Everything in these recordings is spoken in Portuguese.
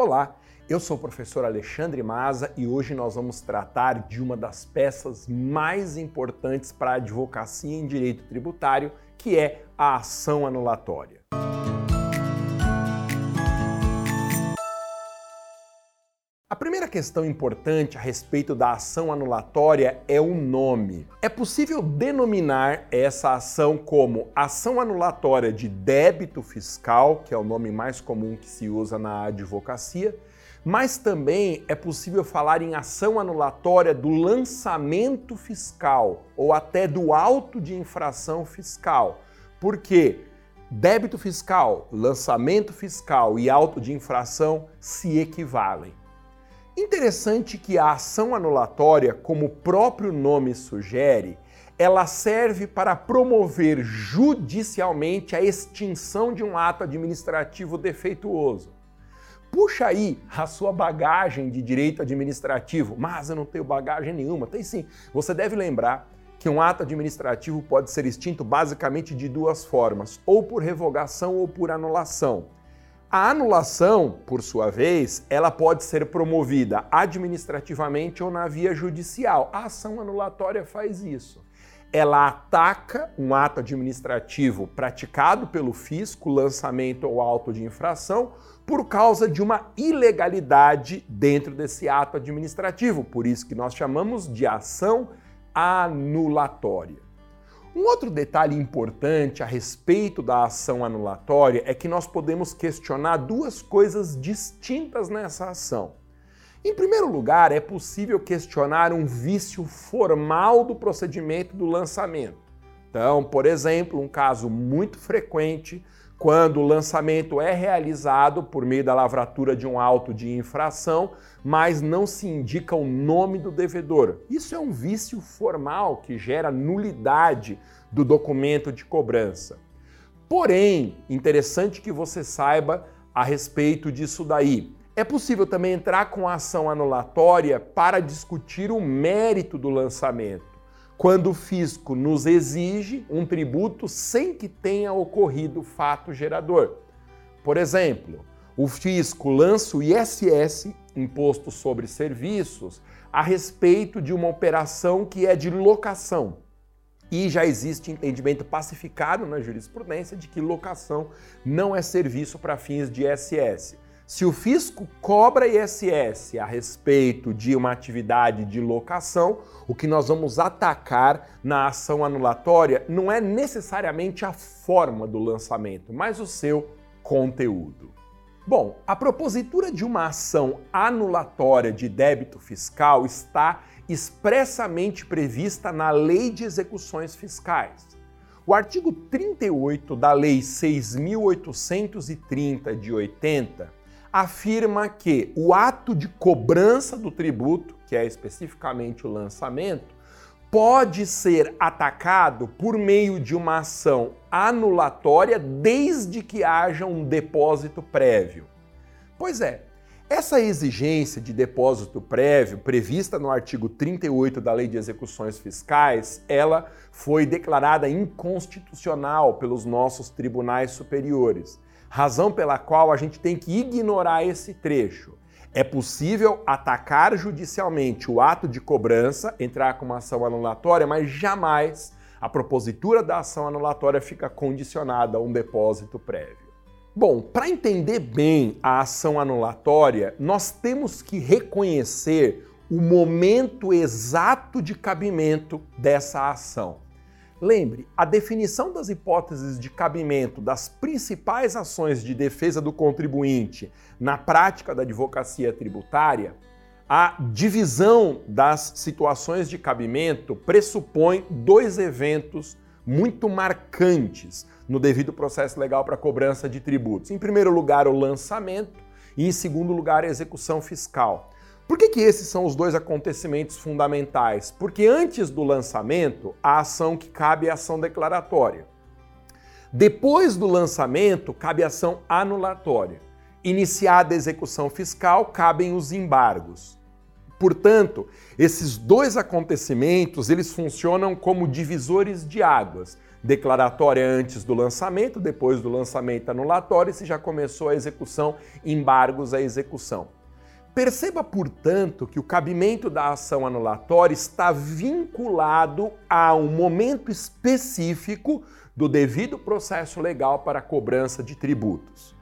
Olá, eu sou o professor Alexandre Maza e hoje nós vamos tratar de uma das peças mais importantes para a advocacia em direito tributário, que é a ação anulatória. A primeira questão importante a respeito da ação anulatória é o nome. É possível denominar essa ação como ação anulatória de débito fiscal, que é o nome mais comum que se usa na advocacia, mas também é possível falar em ação anulatória do lançamento fiscal ou até do auto de infração fiscal. Por quê? Débito fiscal, lançamento fiscal e auto de infração se equivalem. Interessante que a ação anulatória, como o próprio nome sugere, ela serve para promover judicialmente a extinção de um ato administrativo defeituoso. Puxa aí a sua bagagem de direito administrativo, mas eu não tenho bagagem nenhuma. Tem sim. Você deve lembrar que um ato administrativo pode ser extinto basicamente de duas formas, ou por revogação ou por anulação. A anulação, por sua vez, ela pode ser promovida administrativamente ou na via judicial. A ação anulatória faz isso. Ela ataca um ato administrativo praticado pelo fisco, lançamento ou auto de infração, por causa de uma ilegalidade dentro desse ato administrativo. Por isso que nós chamamos de ação anulatória. Um outro detalhe importante a respeito da ação anulatória é que nós podemos questionar duas coisas distintas nessa ação. Em primeiro lugar, é possível questionar um vício formal do procedimento do lançamento. Então, por exemplo, um caso muito frequente quando o lançamento é realizado por meio da lavratura de um auto de infração, mas não se indica o nome do devedor. Isso é um vício formal que gera nulidade do documento de cobrança. Porém, interessante que você saiba a respeito disso daí. É possível também entrar com ação anulatória para discutir o mérito do lançamento quando o fisco nos exige um tributo sem que tenha ocorrido fato gerador. Por exemplo, o fisco lança o ISS, Imposto sobre Serviços, a respeito de uma operação que é de locação. E já existe entendimento pacificado na jurisprudência de que locação não é serviço para fins de ISS. Se o fisco cobra ISS a respeito de uma atividade de locação, o que nós vamos atacar na ação anulatória não é necessariamente a forma do lançamento, mas o seu conteúdo. Bom, a propositura de uma ação anulatória de débito fiscal está expressamente prevista na Lei de Execuções Fiscais. O artigo 38 da Lei 6.830 de 80 afirma que o ato de cobrança do tributo, que é especificamente o lançamento, pode ser atacado por meio de uma ação anulatória desde que haja um depósito prévio. Pois é, essa exigência de depósito prévio, prevista no artigo 38 da Lei de Execuções Fiscais, ela foi declarada inconstitucional pelos nossos tribunais superiores razão pela qual a gente tem que ignorar esse trecho. É possível atacar judicialmente o ato de cobrança, entrar com uma ação anulatória, mas jamais a propositura da ação anulatória fica condicionada a um depósito prévio. Bom, para entender bem a ação anulatória, nós temos que reconhecer o momento exato de cabimento dessa ação. Lembre, a definição das hipóteses de cabimento das principais ações de defesa do contribuinte na prática da advocacia tributária, a divisão das situações de cabimento pressupõe dois eventos muito marcantes no devido processo legal para cobrança de tributos. Em primeiro lugar, o lançamento e em segundo lugar, a execução fiscal. Por que, que esses são os dois acontecimentos fundamentais? Porque antes do lançamento, a ação que cabe é a ação declaratória. Depois do lançamento, cabe a ação anulatória. Iniciada a execução fiscal, cabem os embargos. Portanto, esses dois acontecimentos, eles funcionam como divisores de águas. declaratória antes do lançamento, depois do lançamento anulatória, e se já começou a execução, embargos à execução. Perceba, portanto, que o cabimento da ação anulatória está vinculado a um momento específico do devido processo legal para a cobrança de tributos.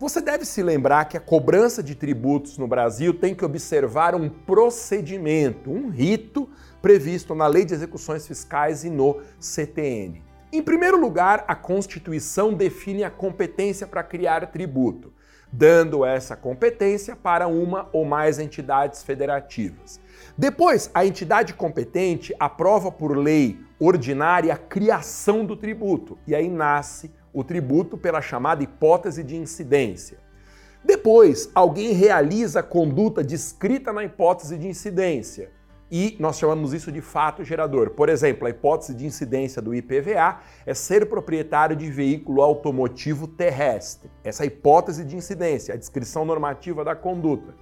Você deve se lembrar que a cobrança de tributos no Brasil tem que observar um procedimento, um rito previsto na Lei de Execuções Fiscais e no CTN. Em primeiro lugar, a Constituição define a competência para criar tributo, dando essa competência para uma ou mais entidades federativas. Depois, a entidade competente aprova por lei ordinária a criação do tributo, e aí nasce o tributo pela chamada hipótese de incidência. Depois, alguém realiza a conduta descrita na hipótese de incidência e nós chamamos isso de fato gerador. Por exemplo, a hipótese de incidência do IPVA é ser proprietário de veículo automotivo terrestre. Essa é hipótese de incidência, a descrição normativa da conduta.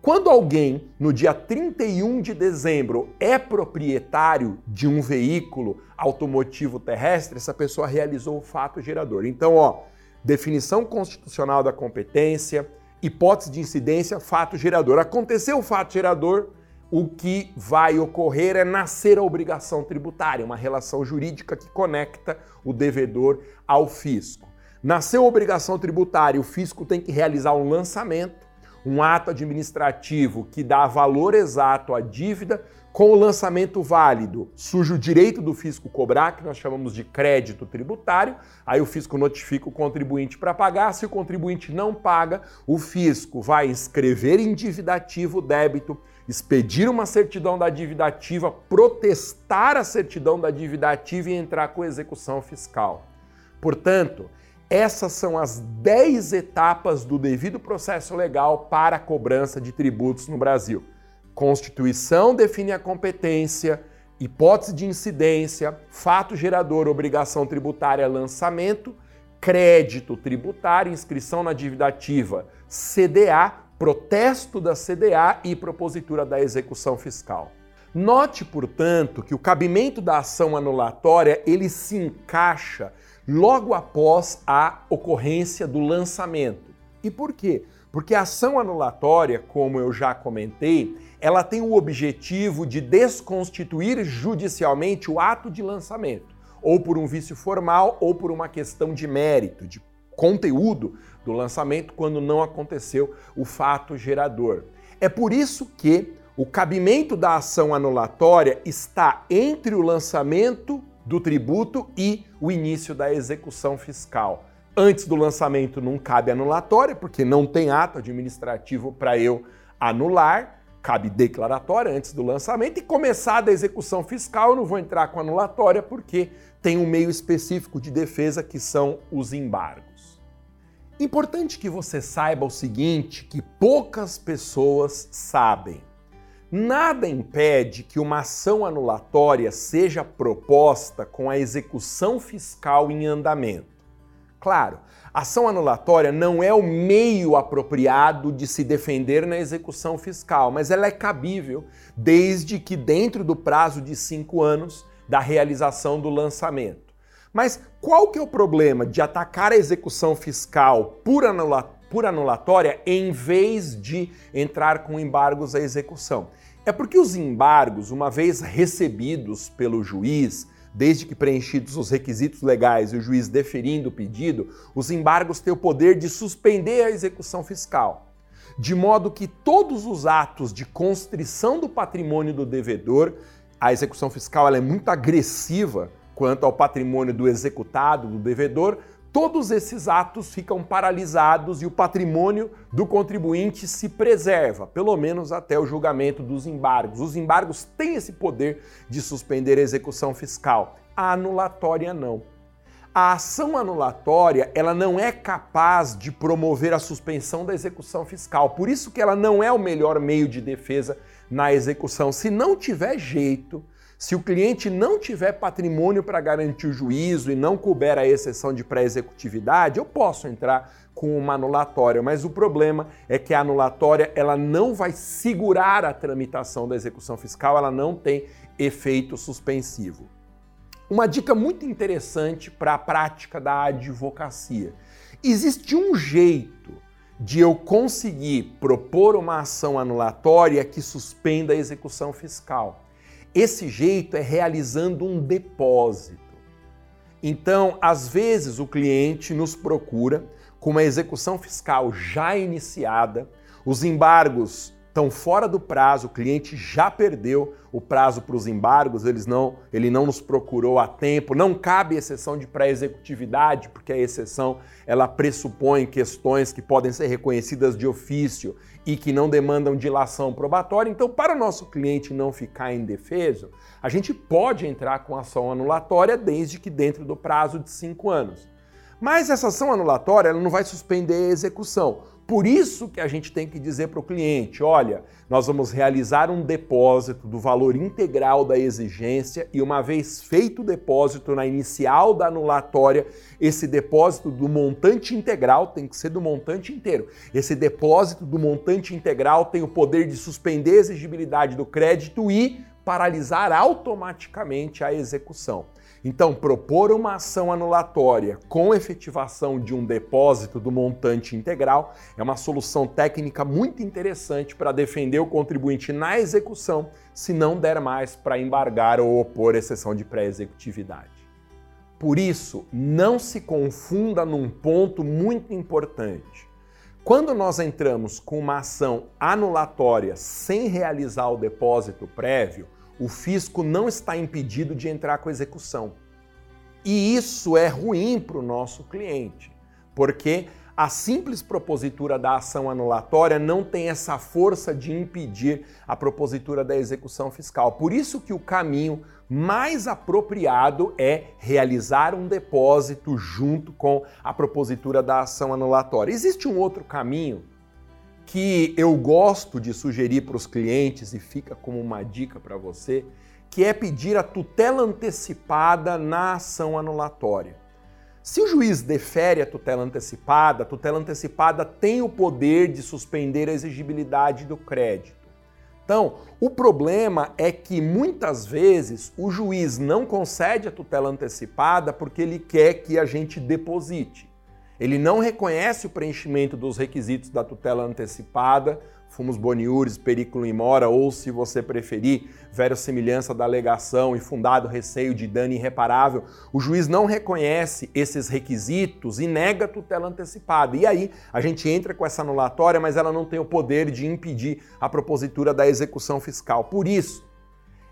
Quando alguém, no dia 31 de dezembro, é proprietário de um veículo automotivo terrestre, essa pessoa realizou o fato gerador. Então, ó, definição constitucional da competência, hipótese de incidência, fato gerador. Aconteceu o fato gerador, o que vai ocorrer é nascer a obrigação tributária, uma relação jurídica que conecta o devedor ao fisco. Nasceu a obrigação tributária, o fisco tem que realizar um lançamento, um ato administrativo que dá valor exato à dívida, com o lançamento válido, surge o direito do fisco cobrar, que nós chamamos de crédito tributário. Aí o fisco notifica o contribuinte para pagar. Se o contribuinte não paga, o fisco vai escrever endividativo débito expedir uma certidão da dívida ativa, protestar a certidão da dívida ativa e entrar com execução fiscal. Portanto, essas são as 10 etapas do devido processo legal para a cobrança de tributos no Brasil. Constituição define a competência, hipótese de incidência, fato gerador, obrigação tributária, lançamento, crédito tributário, inscrição na dívida ativa, CDA, protesto da CDA e propositura da execução fiscal. Note, portanto, que o cabimento da ação anulatória ele se encaixa logo após a ocorrência do lançamento. E por quê? Porque a ação anulatória, como eu já comentei, ela tem o objetivo de desconstituir judicialmente o ato de lançamento, ou por um vício formal ou por uma questão de mérito, de conteúdo do lançamento quando não aconteceu o fato gerador. É por isso que o cabimento da ação anulatória está entre o lançamento do tributo e o início da execução fiscal. Antes do lançamento não cabe anulatória, porque não tem ato administrativo para eu anular, cabe declaratória antes do lançamento e começar da execução fiscal, eu não vou entrar com anulatória porque tem um meio específico de defesa que são os embargos. Importante que você saiba o seguinte, que poucas pessoas sabem. Nada impede que uma ação anulatória seja proposta com a execução fiscal em andamento. Claro, ação anulatória não é o meio apropriado de se defender na execução fiscal, mas ela é cabível desde que dentro do prazo de cinco anos da realização do lançamento. Mas qual que é o problema de atacar a execução fiscal por, anula por anulatória em vez de entrar com embargos à execução? É porque os embargos, uma vez recebidos pelo juiz, desde que preenchidos os requisitos legais e o juiz deferindo o pedido, os embargos têm o poder de suspender a execução fiscal. De modo que todos os atos de constrição do patrimônio do devedor, a execução fiscal é muito agressiva quanto ao patrimônio do executado, do devedor, todos esses atos ficam paralisados e o patrimônio do contribuinte se preserva, pelo menos até o julgamento dos embargos. Os embargos têm esse poder de suspender a execução fiscal. A anulatória não. A ação anulatória, ela não é capaz de promover a suspensão da execução fiscal. Por isso que ela não é o melhor meio de defesa na execução. Se não tiver jeito, se o cliente não tiver patrimônio para garantir o juízo e não couber a exceção de pré-executividade, eu posso entrar com uma anulatória, mas o problema é que a anulatória ela não vai segurar a tramitação da execução fiscal, ela não tem efeito suspensivo. uma dica muito interessante para a prática da advocacia. Existe um jeito de eu conseguir propor uma ação anulatória que suspenda a execução fiscal. Esse jeito é realizando um depósito. Então, às vezes, o cliente nos procura com uma execução fiscal já iniciada, os embargos estão fora do prazo, o cliente já perdeu o prazo para os embargos, eles não, ele não nos procurou a tempo, não cabe exceção de pré-executividade, porque a exceção ela pressupõe questões que podem ser reconhecidas de ofício e que não demandam dilação probatória. Então, para o nosso cliente não ficar indefeso, a gente pode entrar com ação anulatória desde que dentro do prazo de cinco anos. Mas essa ação anulatória ela não vai suspender a execução. Por isso que a gente tem que dizer para o cliente: olha, nós vamos realizar um depósito do valor integral da exigência e, uma vez feito o depósito na inicial da anulatória, esse depósito do montante integral tem que ser do montante inteiro. Esse depósito do montante integral tem o poder de suspender a exigibilidade do crédito e paralisar automaticamente a execução. Então, propor uma ação anulatória com efetivação de um depósito do montante integral é uma solução técnica muito interessante para defender o contribuinte na execução, se não der mais para embargar ou opor exceção de pré-executividade. Por isso, não se confunda num ponto muito importante. Quando nós entramos com uma ação anulatória sem realizar o depósito prévio, o fisco não está impedido de entrar com execução. E isso é ruim para o nosso cliente, porque a simples propositura da ação anulatória não tem essa força de impedir a propositura da execução fiscal. Por isso que o caminho mais apropriado é realizar um depósito junto com a propositura da ação anulatória. Existe um outro caminho que eu gosto de sugerir para os clientes e fica como uma dica para você, que é pedir a tutela antecipada na ação anulatória. Se o juiz defere a tutela antecipada, a tutela antecipada tem o poder de suspender a exigibilidade do crédito. Então, o problema é que muitas vezes o juiz não concede a tutela antecipada porque ele quer que a gente deposite. Ele não reconhece o preenchimento dos requisitos da tutela antecipada, fumus boniuris, periculum in mora, ou se você preferir, verossimilhança da alegação e fundado receio de dano irreparável. O juiz não reconhece esses requisitos e nega a tutela antecipada. E aí a gente entra com essa anulatória, mas ela não tem o poder de impedir a propositura da execução fiscal. Por isso,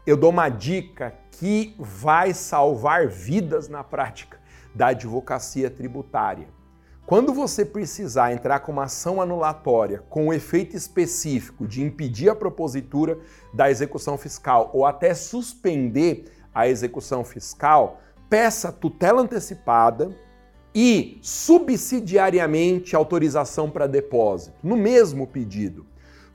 eu dou uma dica que vai salvar vidas na prática da advocacia tributária. Quando você precisar entrar com uma ação anulatória com o efeito específico de impedir a propositura da execução fiscal ou até suspender a execução fiscal, peça tutela antecipada e subsidiariamente autorização para depósito no mesmo pedido.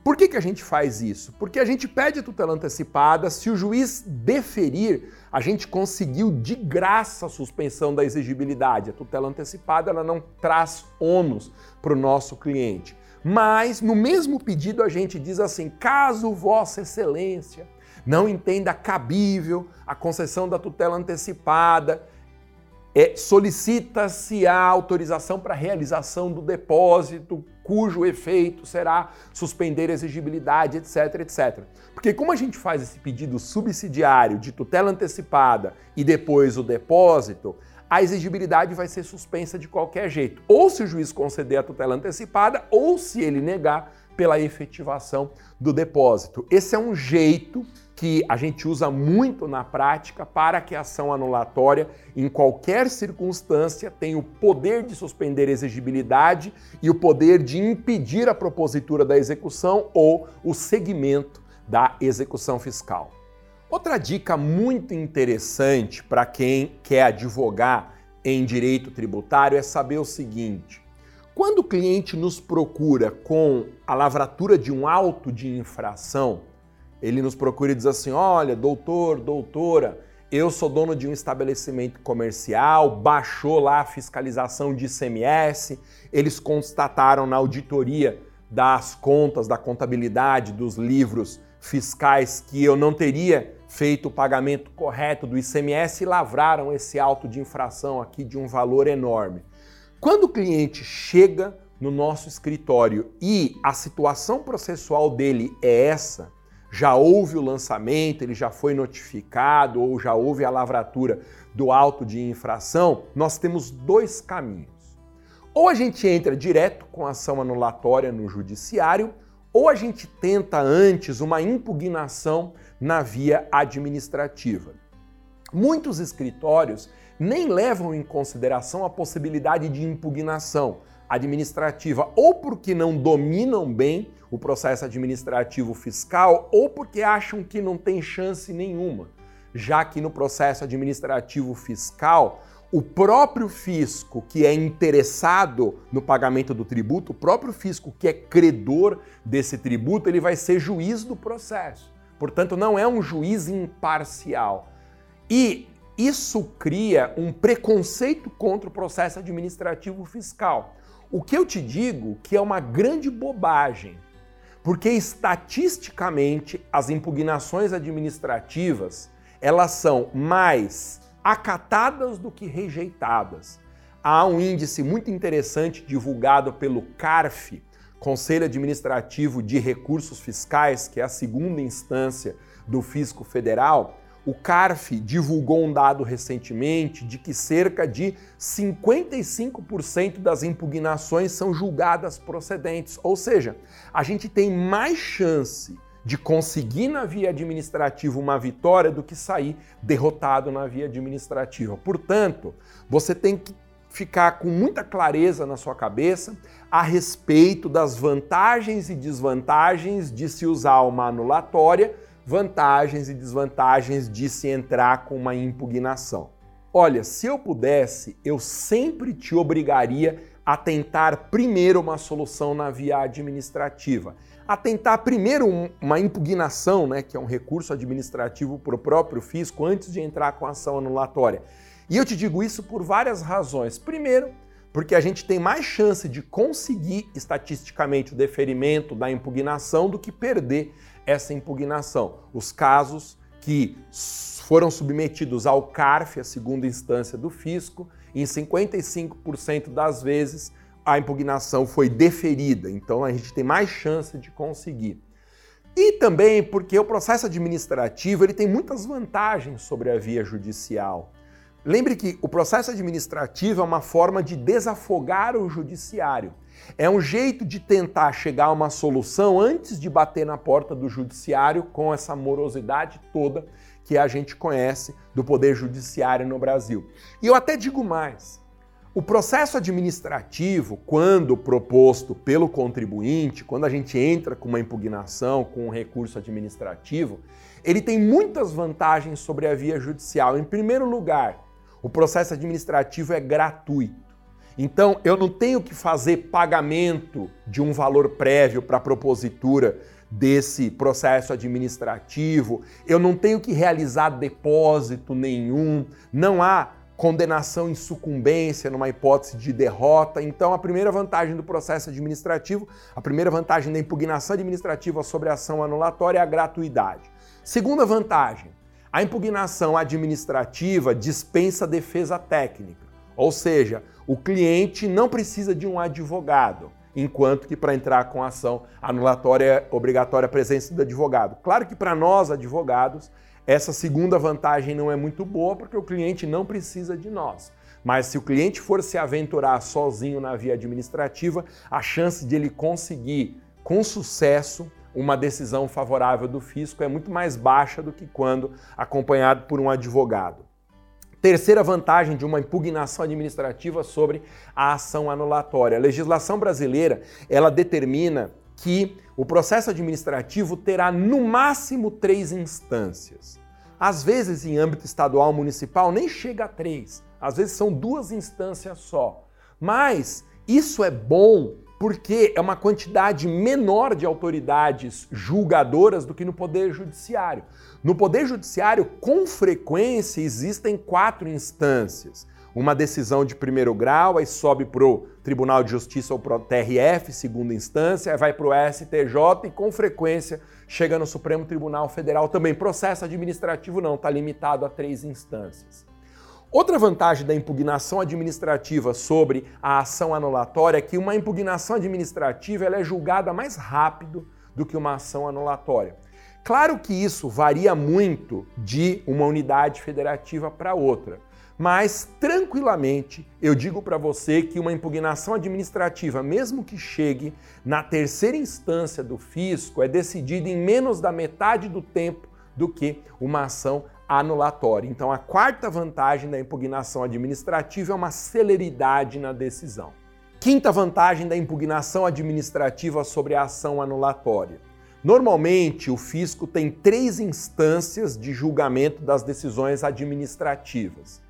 Por que, que a gente faz isso? Porque a gente pede a tutela antecipada, se o juiz deferir, a gente conseguiu de graça a suspensão da exigibilidade. A tutela antecipada ela não traz ônus para o nosso cliente. Mas no mesmo pedido a gente diz assim: caso Vossa Excelência não entenda cabível a concessão da tutela antecipada, é, solicita-se a autorização para realização do depósito, cujo efeito será suspender a exigibilidade, etc, etc. Porque como a gente faz esse pedido subsidiário de tutela antecipada e depois o depósito, a exigibilidade vai ser suspensa de qualquer jeito. Ou se o juiz conceder a tutela antecipada, ou se ele negar pela efetivação do depósito. Esse é um jeito que a gente usa muito na prática para que a ação anulatória, em qualquer circunstância, tenha o poder de suspender a exigibilidade e o poder de impedir a propositura da execução ou o segmento da execução fiscal. Outra dica muito interessante para quem quer advogar em direito tributário é saber o seguinte: quando o cliente nos procura com a lavratura de um auto de infração, ele nos procura e diz assim: olha, doutor, doutora, eu sou dono de um estabelecimento comercial, baixou lá a fiscalização de ICMS, eles constataram na auditoria das contas, da contabilidade, dos livros fiscais que eu não teria feito o pagamento correto do ICMS e lavraram esse auto de infração aqui de um valor enorme. Quando o cliente chega no nosso escritório e a situação processual dele é essa, já houve o lançamento, ele já foi notificado ou já houve a lavratura do auto de infração, nós temos dois caminhos. Ou a gente entra direto com ação anulatória no judiciário, ou a gente tenta antes uma impugnação na via administrativa. Muitos escritórios nem levam em consideração a possibilidade de impugnação administrativa, ou porque não dominam bem o processo administrativo fiscal, ou porque acham que não tem chance nenhuma, já que no processo administrativo fiscal, o próprio fisco que é interessado no pagamento do tributo, o próprio fisco que é credor desse tributo, ele vai ser juiz do processo. Portanto, não é um juiz imparcial. E isso cria um preconceito contra o processo administrativo fiscal. O que eu te digo que é uma grande bobagem, porque estatisticamente as impugnações administrativas, elas são mais acatadas do que rejeitadas. Há um índice muito interessante divulgado pelo CARF, Conselho Administrativo de Recursos Fiscais, que é a segunda instância do Fisco Federal, o CARF divulgou um dado recentemente de que cerca de 55% das impugnações são julgadas procedentes, ou seja, a gente tem mais chance de conseguir na via administrativa uma vitória do que sair derrotado na via administrativa. Portanto, você tem que ficar com muita clareza na sua cabeça a respeito das vantagens e desvantagens de se usar uma anulatória vantagens e desvantagens de se entrar com uma impugnação. Olha, se eu pudesse, eu sempre te obrigaria a tentar primeiro uma solução na via administrativa, a tentar primeiro uma impugnação, né, que é um recurso administrativo para o próprio fisco, antes de entrar com a ação anulatória. E eu te digo isso por várias razões. Primeiro, porque a gente tem mais chance de conseguir estatisticamente o deferimento da impugnação do que perder essa impugnação. Os casos que foram submetidos ao CARF, a segunda instância do fisco, em 55% das vezes a impugnação foi deferida, então a gente tem mais chance de conseguir. E também porque o processo administrativo ele tem muitas vantagens sobre a via judicial. Lembre que o processo administrativo é uma forma de desafogar o judiciário. É um jeito de tentar chegar a uma solução antes de bater na porta do judiciário com essa morosidade toda que a gente conhece do poder judiciário no Brasil. E eu até digo mais: o processo administrativo, quando proposto pelo contribuinte, quando a gente entra com uma impugnação, com um recurso administrativo, ele tem muitas vantagens sobre a via judicial. Em primeiro lugar, o processo administrativo é gratuito. Então, eu não tenho que fazer pagamento de um valor prévio para a propositura desse processo administrativo, eu não tenho que realizar depósito nenhum, não há condenação em sucumbência numa hipótese de derrota. Então, a primeira vantagem do processo administrativo, a primeira vantagem da impugnação administrativa sobre a ação anulatória é a gratuidade. Segunda vantagem, a impugnação administrativa dispensa defesa técnica, ou seja, o cliente não precisa de um advogado, enquanto que para entrar com ação anulatória é obrigatória a presença do advogado. Claro que para nós, advogados, essa segunda vantagem não é muito boa porque o cliente não precisa de nós. Mas se o cliente for se aventurar sozinho na via administrativa, a chance de ele conseguir com sucesso uma decisão favorável do fisco é muito mais baixa do que quando acompanhado por um advogado. Terceira vantagem de uma impugnação administrativa sobre a ação anulatória. A legislação brasileira, ela determina que o processo administrativo terá no máximo três instâncias. Às vezes, em âmbito estadual municipal, nem chega a três. Às vezes são duas instâncias só. Mas isso é bom porque é uma quantidade menor de autoridades julgadoras do que no Poder Judiciário. No Poder Judiciário, com frequência, existem quatro instâncias. uma decisão de primeiro grau, aí sobe para o Tribunal de Justiça ou para o TRF, segunda instância, aí vai para o STJ e com frequência chega no Supremo Tribunal Federal também. Processo administrativo não, está limitado a três instâncias. Outra vantagem da impugnação administrativa sobre a ação anulatória é que uma impugnação administrativa ela é julgada mais rápido do que uma ação anulatória. Claro que isso varia muito de uma unidade federativa para outra, mas tranquilamente eu digo para você que uma impugnação administrativa, mesmo que chegue na terceira instância do fisco, é decidida em menos da metade do tempo do que uma ação anulatória. Então, a quarta vantagem da impugnação administrativa é uma celeridade na decisão. Quinta vantagem da impugnação administrativa sobre a ação anulatória. Normalmente, o fisco tem três instâncias de julgamento das decisões administrativas.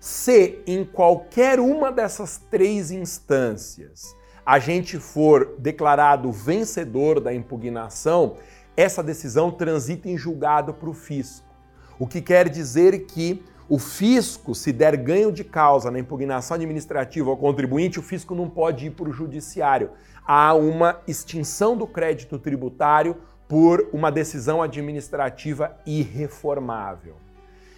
Se em qualquer uma dessas três instâncias a gente for declarado vencedor da impugnação, essa decisão transita em julgado para o fisco. O que quer dizer que o fisco, se der ganho de causa na impugnação administrativa ao contribuinte, o fisco não pode ir para o judiciário. Há uma extinção do crédito tributário por uma decisão administrativa irreformável.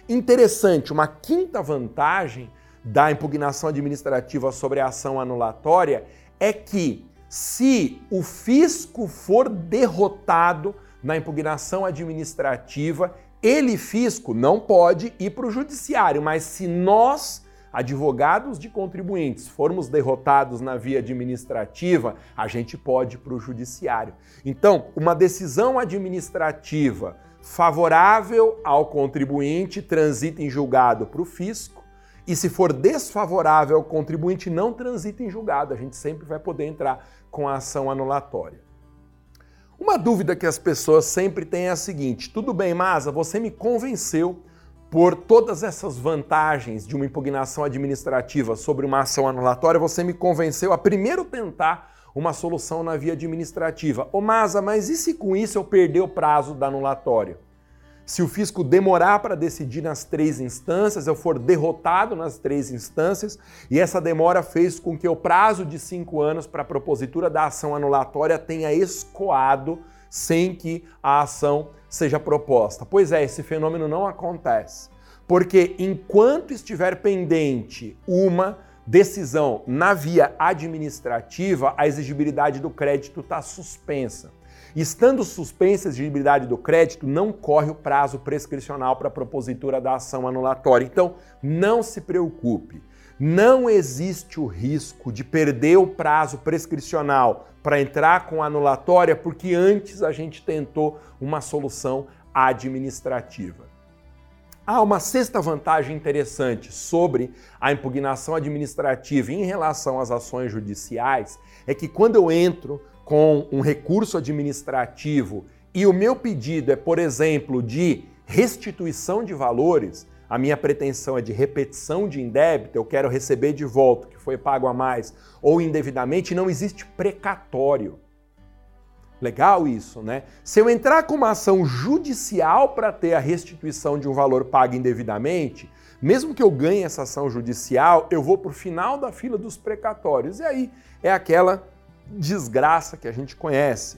Interessante, uma quinta vantagem da impugnação administrativa sobre a ação anulatória é que, se o fisco for derrotado na impugnação administrativa, ele, fisco, não pode ir para o judiciário, mas se nós, advogados de contribuintes, formos derrotados na via administrativa, a gente pode ir para o judiciário. Então, uma decisão administrativa favorável ao contribuinte transita em julgado para o fisco, e se for desfavorável ao contribuinte, não transita em julgado. A gente sempre vai poder entrar com a ação anulatória. Uma dúvida que as pessoas sempre têm é a seguinte: tudo bem, Masa, você me convenceu por todas essas vantagens de uma impugnação administrativa sobre uma ação anulatória, você me convenceu a primeiro tentar uma solução na via administrativa. Ô Masa, mas e se com isso eu perder o prazo da anulatória? Se o fisco demorar para decidir nas três instâncias, eu for derrotado nas três instâncias, e essa demora fez com que o prazo de cinco anos para a propositura da ação anulatória tenha escoado sem que a ação seja proposta. Pois é, esse fenômeno não acontece. Porque enquanto estiver pendente uma decisão na via administrativa, a exigibilidade do crédito está suspensa. Estando suspensa a exigibilidade do crédito, não corre o prazo prescricional para a propositura da ação anulatória. Então, não se preocupe. Não existe o risco de perder o prazo prescricional para entrar com a anulatória, porque antes a gente tentou uma solução administrativa. Há uma sexta vantagem interessante sobre a impugnação administrativa em relação às ações judiciais, é que quando eu entro com um recurso administrativo e o meu pedido é, por exemplo, de restituição de valores, a minha pretensão é de repetição de indébito, eu quero receber de volta o que foi pago a mais ou indevidamente, não existe precatório. Legal isso, né? Se eu entrar com uma ação judicial para ter a restituição de um valor pago indevidamente, mesmo que eu ganhe essa ação judicial, eu vou para o final da fila dos precatórios. E aí é aquela desgraça que a gente conhece.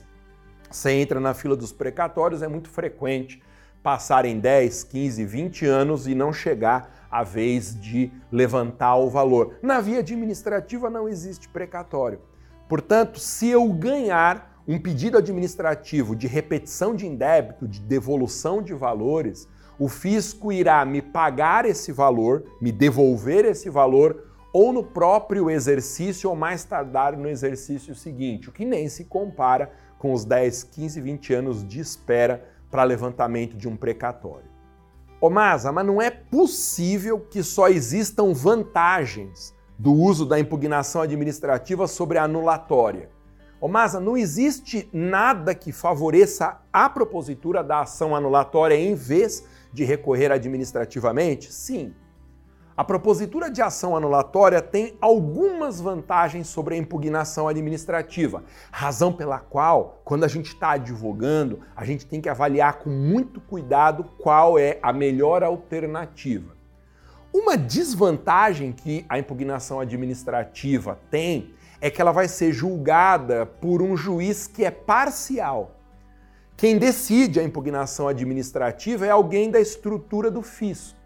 Você entra na fila dos precatórios, é muito frequente passarem 10, 15, 20 anos e não chegar a vez de levantar o valor. Na via administrativa não existe precatório. Portanto, se eu ganhar um pedido administrativo de repetição de indébito, de devolução de valores, o fisco irá me pagar esse valor, me devolver esse valor ou no próprio exercício ou mais tardar no exercício seguinte, o que nem se compara com os 10, 15, 20 anos de espera para levantamento de um precatório. Ô Masa, mas não é possível que só existam vantagens do uso da impugnação administrativa sobre a anulatória. Ô Masa, não existe nada que favoreça a propositura da ação anulatória em vez de recorrer administrativamente? Sim, a propositura de ação anulatória tem algumas vantagens sobre a impugnação administrativa, razão pela qual, quando a gente está advogando, a gente tem que avaliar com muito cuidado qual é a melhor alternativa. Uma desvantagem que a impugnação administrativa tem é que ela vai ser julgada por um juiz que é parcial. Quem decide a impugnação administrativa é alguém da estrutura do fisco,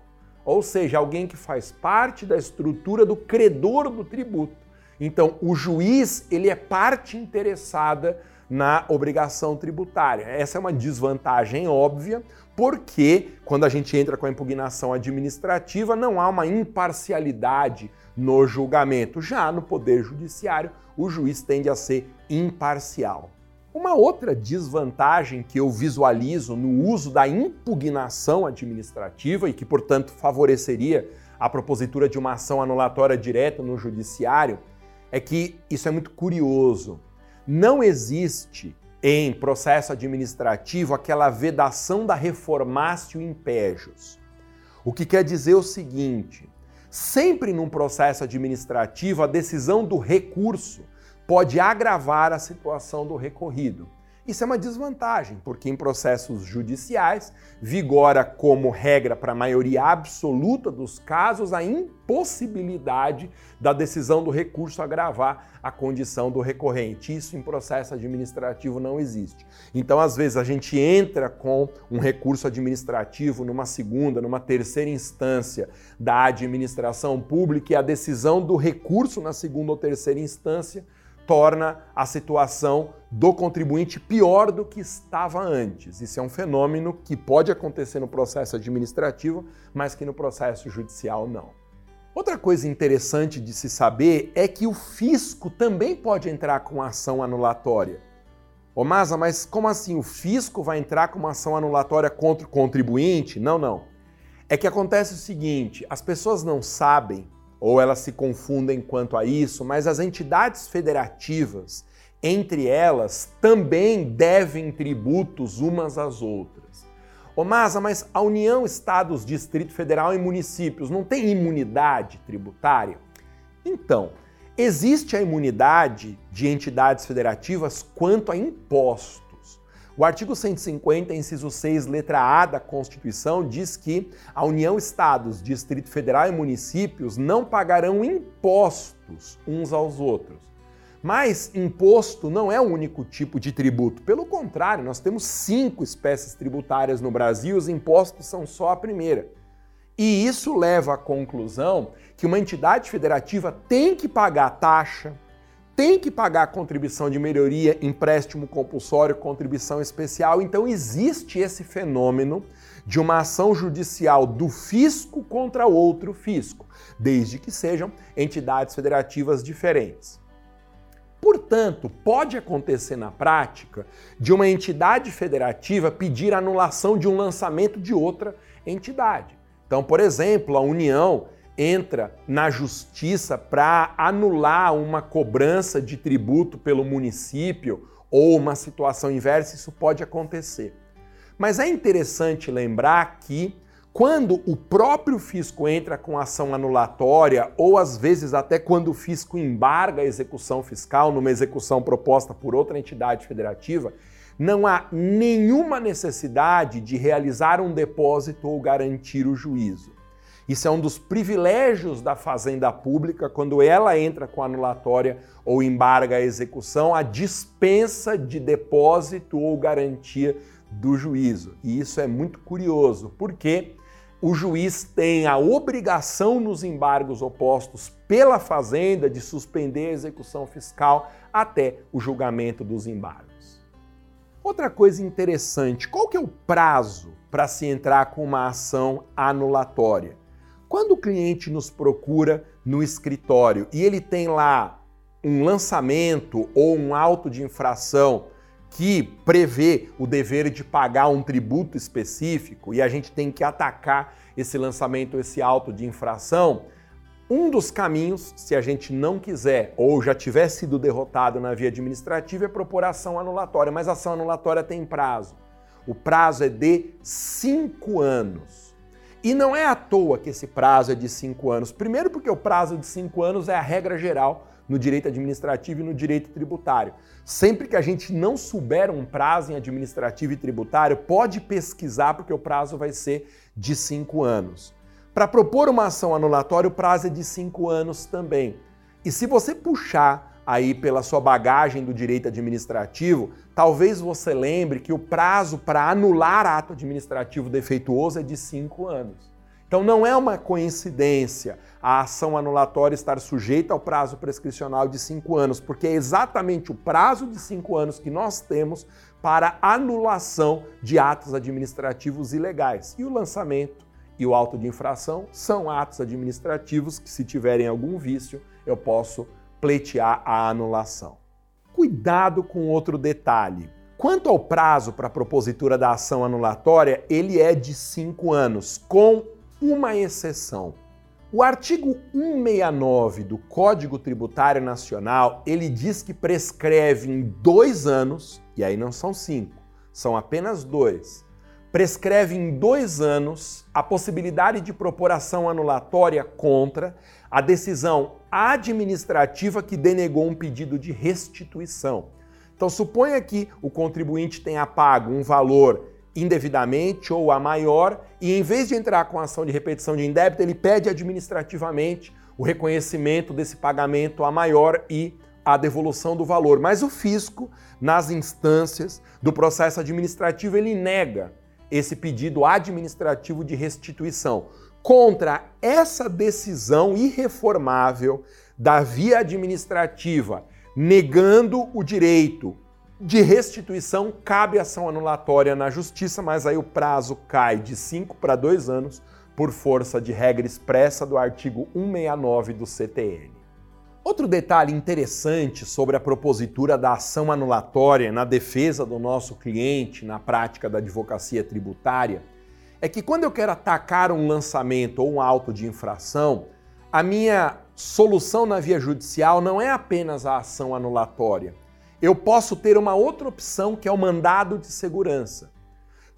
ou seja, alguém que faz parte da estrutura do credor do tributo. Então, o juiz, ele é parte interessada na obrigação tributária. Essa é uma desvantagem óbvia, porque quando a gente entra com a impugnação administrativa, não há uma imparcialidade no julgamento. Já no Poder Judiciário, o juiz tende a ser imparcial. Uma outra desvantagem que eu visualizo no uso da impugnação administrativa e que, portanto, favoreceria a propositura de uma ação anulatória direta no judiciário é que isso é muito curioso. Não existe em processo administrativo aquela vedação da reformácio impégios. O que quer dizer o seguinte: sempre num processo administrativo, a decisão do recurso pode agravar a situação do recorrido. Isso é uma desvantagem, porque em processos judiciais vigora como regra para a maioria absoluta dos casos a impossibilidade da decisão do recurso agravar a condição do recorrente. Isso em processo administrativo não existe. Então, às vezes, a gente entra com um recurso administrativo numa segunda, numa terceira instância da administração pública e a decisão do recurso na segunda ou terceira instância torna a situação do contribuinte pior do que estava antes. Isso é um fenômeno que pode acontecer no processo administrativo, mas que no processo judicial não. Outra coisa interessante de se saber é que o fisco também pode entrar com ação anulatória. Ô Masa, mas como assim o fisco vai entrar com uma ação anulatória contra o contribuinte? Não, não. É que acontece o seguinte: as pessoas não sabem ou elas se confundem quanto a isso, mas as entidades federativas, entre elas, também devem tributos umas às outras. Ô Masa, mas a União, Estados, Distrito Federal e municípios não tem imunidade tributária? Então, existe a imunidade de entidades federativas quanto a impostos. O artigo 150, inciso 6, letra A da Constituição, diz que a União, Estados, Distrito Federal e municípios não pagarão impostos uns aos outros. Mas imposto não é o único tipo de tributo. Pelo contrário, nós temos cinco espécies tributárias no Brasil, os impostos são só a primeira. E isso leva à conclusão que uma entidade federativa tem que pagar taxa, tem que pagar contribuição de melhoria, empréstimo compulsório, contribuição especial. Então existe esse fenômeno de uma ação judicial do fisco contra outro fisco, desde que sejam entidades federativas diferentes. Portanto, pode acontecer na prática de uma entidade federativa pedir anulação de um lançamento de outra entidade. Então, por exemplo, a União entra na justiça para anular uma cobrança de tributo pelo município ou uma situação inversa, isso pode acontecer. Mas é interessante lembrar que quando o próprio fisco entra com ação anulatória, ou às vezes até quando o fisco embarga a execução fiscal numa execução proposta por outra entidade federativa, não há nenhuma necessidade de realizar um depósito ou garantir o juízo. Isso é um dos privilégios da fazenda pública quando ela entra com anulatória ou embarga a execução, a dispensa de depósito ou garantia do juízo. E isso é muito curioso, porque o juiz tem a obrigação nos embargos opostos pela fazenda de suspender a execução fiscal até o julgamento dos embargos. Outra coisa interessante, qual que é o prazo para se entrar com uma ação anulatória? Quando o cliente nos procura no escritório e ele tem lá um lançamento ou um auto de infração que prevê o dever de pagar um tributo específico e a gente tem que atacar esse lançamento, esse auto de infração, um dos caminhos, se a gente não quiser ou já tiver sido derrotado na via administrativa, é propor ação anulatória, mas ação anulatória tem prazo. O prazo é de cinco anos. E não é à toa que esse prazo é de cinco anos. Primeiro, porque o prazo de cinco anos é a regra geral no direito administrativo e no direito tributário. Sempre que a gente não souber um prazo em administrativo e tributário, pode pesquisar, porque o prazo vai ser de cinco anos. Para propor uma ação anulatória, o prazo é de cinco anos também. E se você puxar aí pela sua bagagem do direito administrativo, talvez você lembre que o prazo para anular ato administrativo defeituoso é de cinco anos. Então não é uma coincidência a ação anulatória estar sujeita ao prazo prescricional de cinco anos, porque é exatamente o prazo de cinco anos que nós temos para anulação de atos administrativos ilegais. E o lançamento e o auto de infração são atos administrativos que, se tiverem algum vício, eu posso pleitear a anulação. Cuidado com outro detalhe. Quanto ao prazo para a propositura da ação anulatória, ele é de cinco anos, com uma exceção. O artigo 169 do Código Tributário Nacional, ele diz que prescreve em dois anos, e aí não são cinco, são apenas dois, prescreve em dois anos a possibilidade de propor ação anulatória contra a decisão administrativa que denegou um pedido de restituição. Então, suponha que o contribuinte tenha pago um valor indevidamente ou a maior, e em vez de entrar com a ação de repetição de indébito, ele pede administrativamente o reconhecimento desse pagamento a maior e a devolução do valor. Mas o fisco, nas instâncias do processo administrativo, ele nega esse pedido administrativo de restituição. Contra essa decisão irreformável da via administrativa, negando o direito de restituição, cabe ação anulatória na justiça, mas aí o prazo cai de 5 para 2 anos por força de regra expressa do artigo 169 do CTN. Outro detalhe interessante sobre a propositura da ação anulatória na defesa do nosso cliente na prática da advocacia tributária é que quando eu quero atacar um lançamento ou um auto de infração, a minha solução na via judicial não é apenas a ação anulatória eu posso ter uma outra opção que é o mandado de segurança.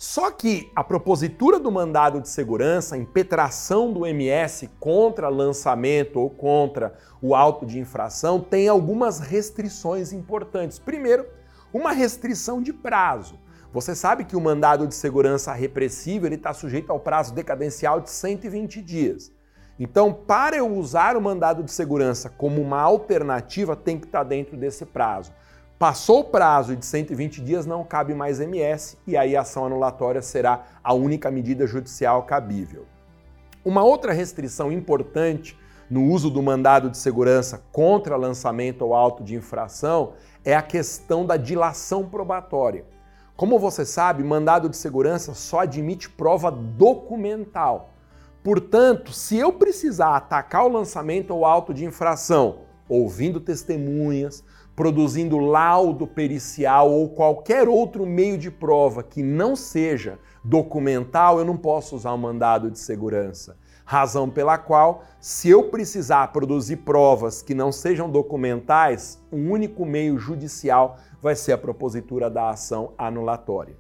Só que a propositura do mandado de segurança, a impetração do MS contra lançamento ou contra o auto de infração, tem algumas restrições importantes. Primeiro, uma restrição de prazo. Você sabe que o mandado de segurança repressivo está sujeito ao prazo decadencial de 120 dias. Então, para eu usar o mandado de segurança como uma alternativa, tem que estar dentro desse prazo. Passou o prazo de 120 dias, não cabe mais MS e aí a ação anulatória será a única medida judicial cabível. Uma outra restrição importante no uso do mandado de segurança contra lançamento ou auto de infração é a questão da dilação probatória. Como você sabe, mandado de segurança só admite prova documental. Portanto, se eu precisar atacar o lançamento ou auto de infração, ouvindo testemunhas, produzindo laudo pericial ou qualquer outro meio de prova que não seja documental, eu não posso usar o um mandado de segurança. Razão pela qual, se eu precisar produzir provas que não sejam documentais, o um único meio judicial vai ser a propositura da ação anulatória.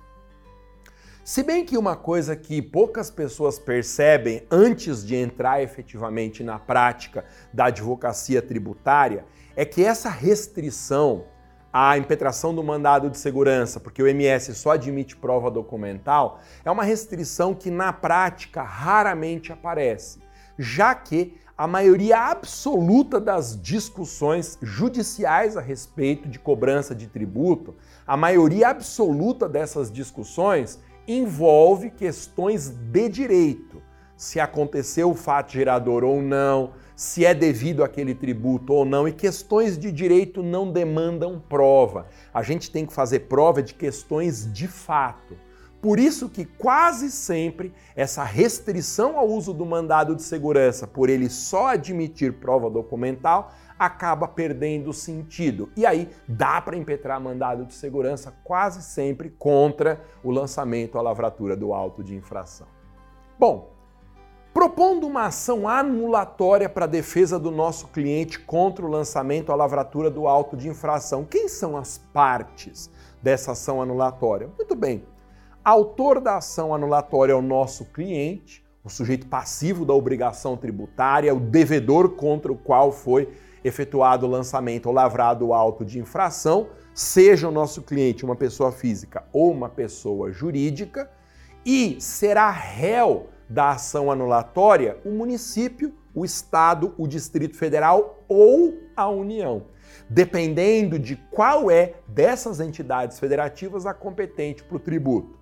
Se bem que uma coisa que poucas pessoas percebem antes de entrar efetivamente na prática da advocacia tributária é que essa restrição à impetração do mandado de segurança, porque o MS só admite prova documental, é uma restrição que na prática raramente aparece, já que a maioria absoluta das discussões judiciais a respeito de cobrança de tributo, a maioria absoluta dessas discussões envolve questões de direito. Se aconteceu o fato gerador ou não, se é devido aquele tributo ou não, e questões de direito não demandam prova. A gente tem que fazer prova de questões de fato. Por isso que quase sempre essa restrição ao uso do mandado de segurança, por ele só admitir prova documental, acaba perdendo sentido. E aí dá para impetrar mandado de segurança quase sempre contra o lançamento à lavratura do auto de infração. Bom, propondo uma ação anulatória para a defesa do nosso cliente contra o lançamento à lavratura do auto de infração. Quem são as partes dessa ação anulatória? Muito bem. Autor da ação anulatória é o nosso cliente, o sujeito passivo da obrigação tributária, o devedor contra o qual foi efetuado o lançamento ou lavrado o auto de infração, seja o nosso cliente uma pessoa física ou uma pessoa jurídica, e será réu da ação anulatória o município, o estado, o Distrito Federal ou a União, dependendo de qual é dessas entidades federativas a competente para o tributo.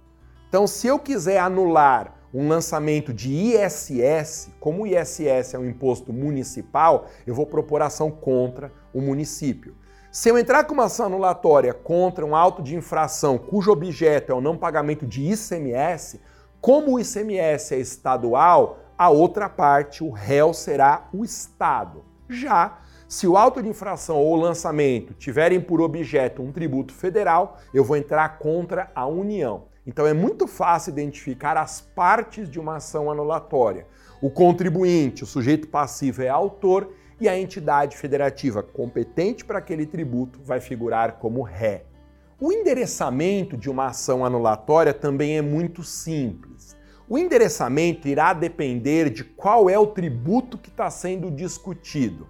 Então, se eu quiser anular um lançamento de ISS, como o ISS é um imposto municipal, eu vou propor ação contra o município. Se eu entrar com uma ação anulatória contra um auto de infração cujo objeto é o não pagamento de ICMS, como o ICMS é estadual, a outra parte, o réu, será o Estado. Já se o auto de infração ou lançamento tiverem por objeto um tributo federal, eu vou entrar contra a União. Então é muito fácil identificar as partes de uma ação anulatória. O contribuinte, o sujeito passivo é autor e a entidade federativa competente para aquele tributo vai figurar como ré. O endereçamento de uma ação anulatória também é muito simples. O endereçamento irá depender de qual é o tributo que está sendo discutido.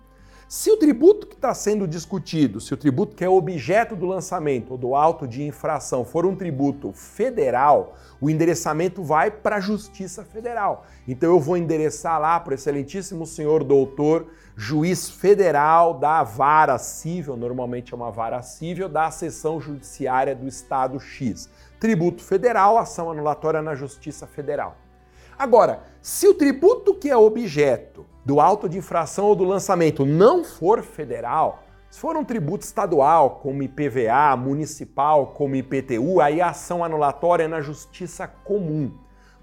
Se o tributo que está sendo discutido, se o tributo que é objeto do lançamento ou do auto de infração for um tributo federal, o endereçamento vai para a Justiça Federal. Então eu vou endereçar lá para o excelentíssimo senhor doutor, juiz federal da vara civil, normalmente é uma vara civil, da seção judiciária do Estado X. Tributo federal, ação anulatória na Justiça Federal. Agora, se o tributo que é objeto do auto de infração ou do lançamento não for federal, se for um tributo estadual, como IPVA, municipal, como IPTU, aí a ação anulatória é na justiça comum,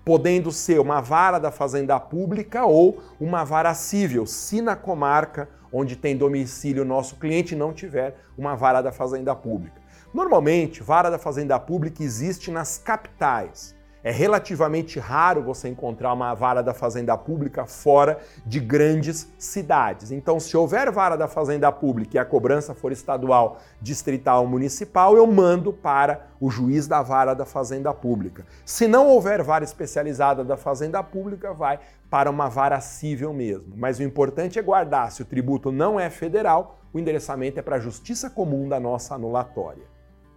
podendo ser uma vara da Fazenda Pública ou uma vara civil, se na comarca onde tem domicílio o nosso cliente não tiver uma vara da Fazenda Pública. Normalmente, vara da Fazenda Pública existe nas capitais. É relativamente raro você encontrar uma vara da fazenda pública fora de grandes cidades. Então, se houver vara da fazenda pública e a cobrança for estadual, distrital ou municipal, eu mando para o juiz da vara da fazenda pública. Se não houver vara especializada da fazenda pública, vai para uma vara civil mesmo. Mas o importante é guardar, se o tributo não é federal, o endereçamento é para a justiça comum da nossa anulatória.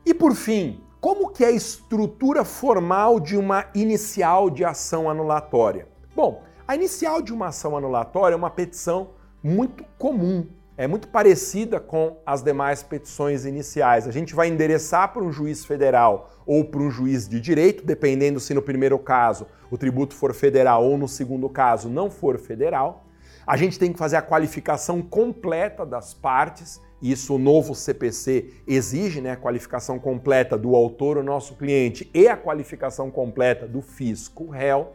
E por fim, como que é a estrutura formal de uma inicial de ação anulatória? Bom, a inicial de uma ação anulatória é uma petição muito comum, é muito parecida com as demais petições iniciais. A gente vai endereçar para um juiz federal ou para um juiz de direito, dependendo se no primeiro caso o tributo for federal ou no segundo caso não for federal. A gente tem que fazer a qualificação completa das partes isso o novo CPC exige, né, a qualificação completa do autor, o nosso cliente, e a qualificação completa do fisco réu.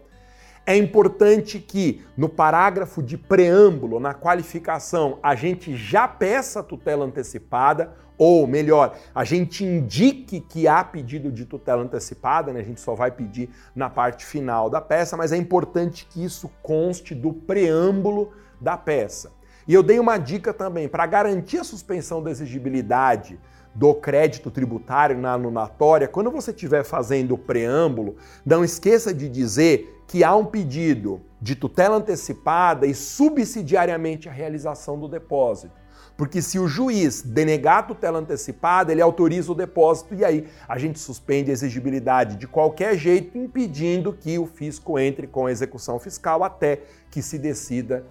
É importante que no parágrafo de preâmbulo, na qualificação, a gente já peça tutela antecipada, ou melhor, a gente indique que há pedido de tutela antecipada, né? a gente só vai pedir na parte final da peça, mas é importante que isso conste do preâmbulo da peça. E eu dei uma dica também para garantir a suspensão da exigibilidade do crédito tributário na anunatória, quando você estiver fazendo o preâmbulo, não esqueça de dizer que há um pedido de tutela antecipada e subsidiariamente a realização do depósito. Porque se o juiz denegar a tutela antecipada, ele autoriza o depósito e aí a gente suspende a exigibilidade de qualquer jeito, impedindo que o fisco entre com a execução fiscal até que se decida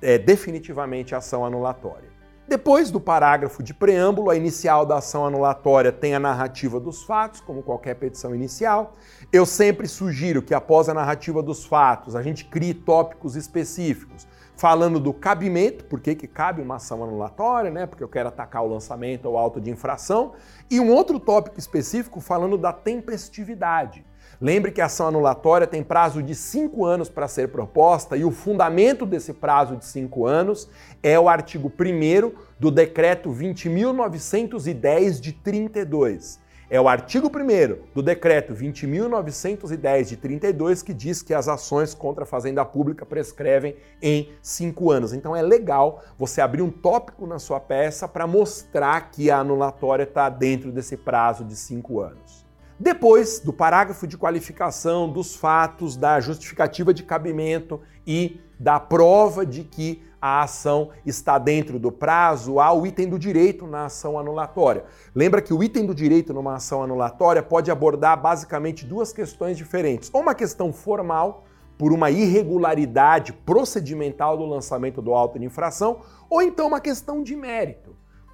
é, definitivamente a ação anulatória. Depois do parágrafo de preâmbulo, a inicial da ação anulatória tem a narrativa dos fatos, como qualquer petição inicial. Eu sempre sugiro que após a narrativa dos fatos, a gente crie tópicos específicos, falando do cabimento, por que, cabe uma ação anulatória, né? Porque eu quero atacar o lançamento ou auto de infração, e um outro tópico específico falando da tempestividade. Lembre que a ação anulatória tem prazo de cinco anos para ser proposta e o fundamento desse prazo de cinco anos é o artigo 1 do Decreto 20.910 de 32. É o artigo 1 do Decreto 20.910 de 32 que diz que as ações contra a Fazenda Pública prescrevem em cinco anos. Então é legal você abrir um tópico na sua peça para mostrar que a anulatória está dentro desse prazo de cinco anos. Depois do parágrafo de qualificação dos fatos, da justificativa de cabimento e da prova de que a ação está dentro do prazo, há o item do direito na ação anulatória. Lembra que o item do direito numa ação anulatória pode abordar basicamente duas questões diferentes. Ou uma questão formal, por uma irregularidade procedimental do lançamento do auto de infração, ou então uma questão de mérito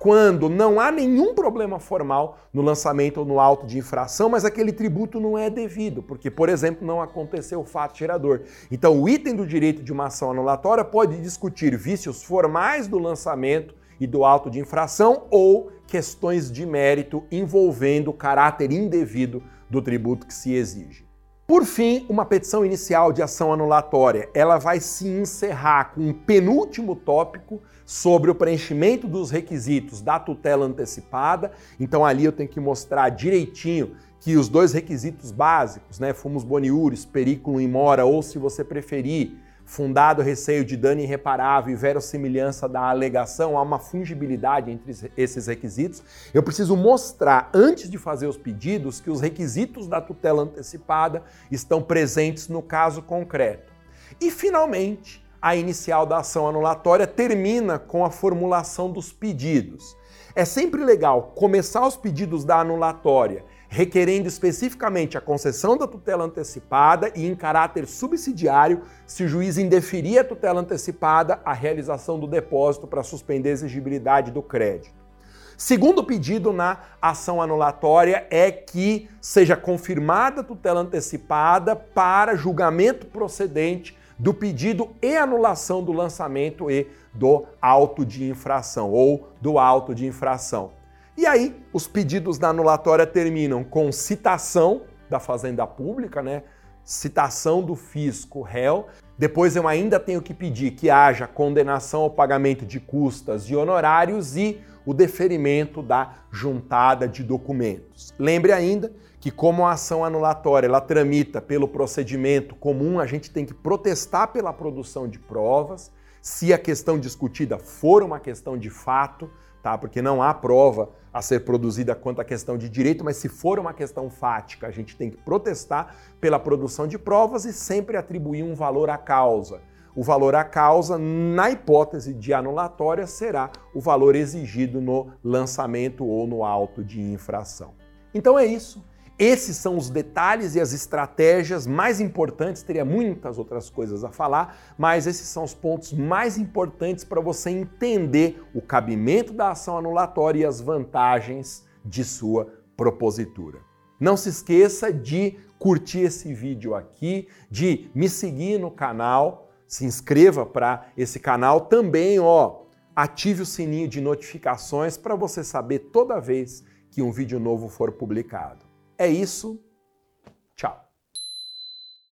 quando não há nenhum problema formal no lançamento ou no auto de infração, mas aquele tributo não é devido, porque, por exemplo, não aconteceu o fato gerador. Então, o item do direito de uma ação anulatória pode discutir vícios formais do lançamento e do auto de infração ou questões de mérito envolvendo o caráter indevido do tributo que se exige. Por fim, uma petição inicial de ação anulatória, ela vai se encerrar com um penúltimo tópico sobre o preenchimento dos requisitos da tutela antecipada. Então ali eu tenho que mostrar direitinho que os dois requisitos básicos, né, fumus boniuris, periculum in mora, ou se você preferir, fundado receio de dano irreparável e verossimilhança da alegação, há uma fungibilidade entre esses requisitos. Eu preciso mostrar, antes de fazer os pedidos, que os requisitos da tutela antecipada estão presentes no caso concreto. E, finalmente, a inicial da ação anulatória termina com a formulação dos pedidos. É sempre legal começar os pedidos da anulatória requerendo especificamente a concessão da tutela antecipada e em caráter subsidiário, se o juiz indeferir a tutela antecipada, a realização do depósito para suspender a exigibilidade do crédito. Segundo pedido na ação anulatória é que seja confirmada a tutela antecipada para julgamento procedente do pedido e anulação do lançamento e do auto de infração ou do auto de infração. E aí, os pedidos da anulatória terminam com citação da Fazenda Pública, né? Citação do fisco réu. Depois eu ainda tenho que pedir que haja condenação ao pagamento de custas e honorários e o deferimento da juntada de documentos. Lembre ainda que como a ação anulatória ela tramita pelo procedimento comum, a gente tem que protestar pela produção de provas, se a questão discutida for uma questão de fato, tá? Porque não há prova a ser produzida quanto à questão de direito, mas se for uma questão fática, a gente tem que protestar pela produção de provas e sempre atribuir um valor à causa. O valor à causa, na hipótese de anulatória, será o valor exigido no lançamento ou no auto de infração. Então é isso. Esses são os detalhes e as estratégias mais importantes, teria muitas outras coisas a falar, mas esses são os pontos mais importantes para você entender o cabimento da ação anulatória e as vantagens de sua propositura. Não se esqueça de curtir esse vídeo aqui, de me seguir no canal, se inscreva para esse canal também, ó, ative o sininho de notificações para você saber toda vez que um vídeo novo for publicado. É isso.